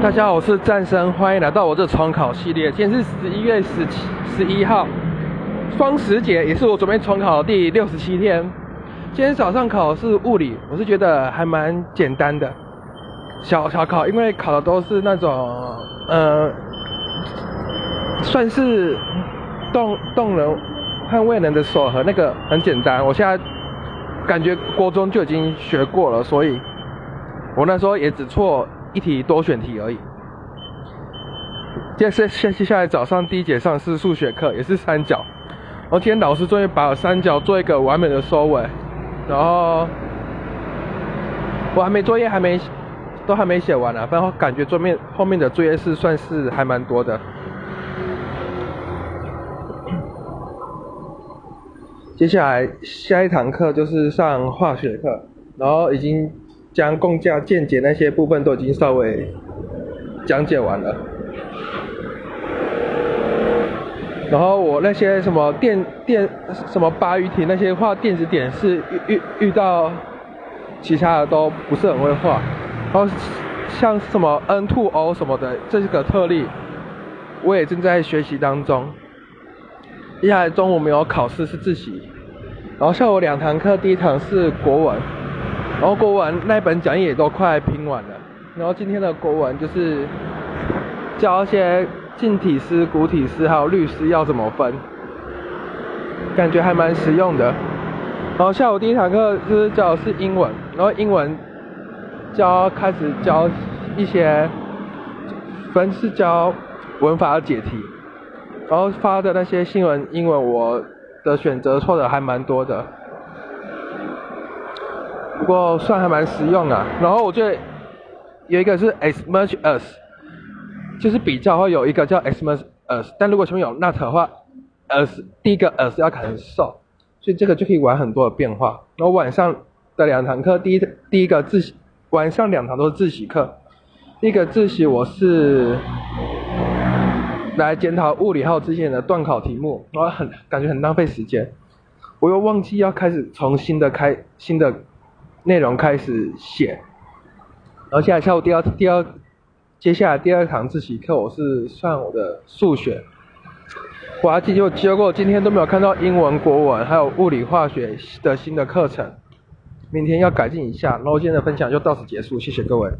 大家好，我是战生，欢迎来到我这重考系列。今天是十一月十七十一号，双十节，也是我准备重考的第六十七天。今天早上考的是物理，我是觉得还蛮简单的，小小考，因为考的都是那种，呃，算是动动能和位能的手和那个很简单。我现在感觉国中就已经学过了，所以我那时候也只错。一题多选题而已。接下接接下来早上第一节上是数学课，也是三角。然后今天老师终于把三角做一个完美的收尾。然后我还没作业还没都还没写完呢，然后感觉桌面后面的作业是算是还蛮多的。接下来下一堂课就是上化学课，然后已经。将共价键解那些部分都已经稍微讲解完了，然后我那些什么电电什么八鱼体那些画电子点是遇遇遇到其他的都不是很会画，然后像什么 N two O 什么的这个特例，我也正在学习当中。接下来中午没有考试是自习，然后下午两堂课，第一堂是国文。然后国文那本讲义也都快拼完了，然后今天的国文就是教一些近体诗、古体诗还有律诗要怎么分，感觉还蛮实用的。然后下午第一堂课就是教的是英文，然后英文教开始教一些分是教文法解题，然后发的那些新闻英文我的选择错的还蛮多的。不过算还蛮实用的，然后我觉得有一个是 as much as，就是比较会有一个叫 as much as，但如果前面有 not 的话，as 第一个 as 要改成 so，，所以这个就可以玩很多的变化。然后晚上的两堂课，第一第一个自习，晚上两堂都是自习课，第一个自习我是来检讨物理号之前的断考题目，然后很感觉很浪费时间，我又忘记要开始从新的开新的。内容开始写，然后现在下午第二第二，接下来第二堂自习课我是算我的数学，我还记就结果今天都没有看到英文、国文还有物理、化学的新的课程，明天要改进一下。然后今天的分享就到此结束，谢谢各位。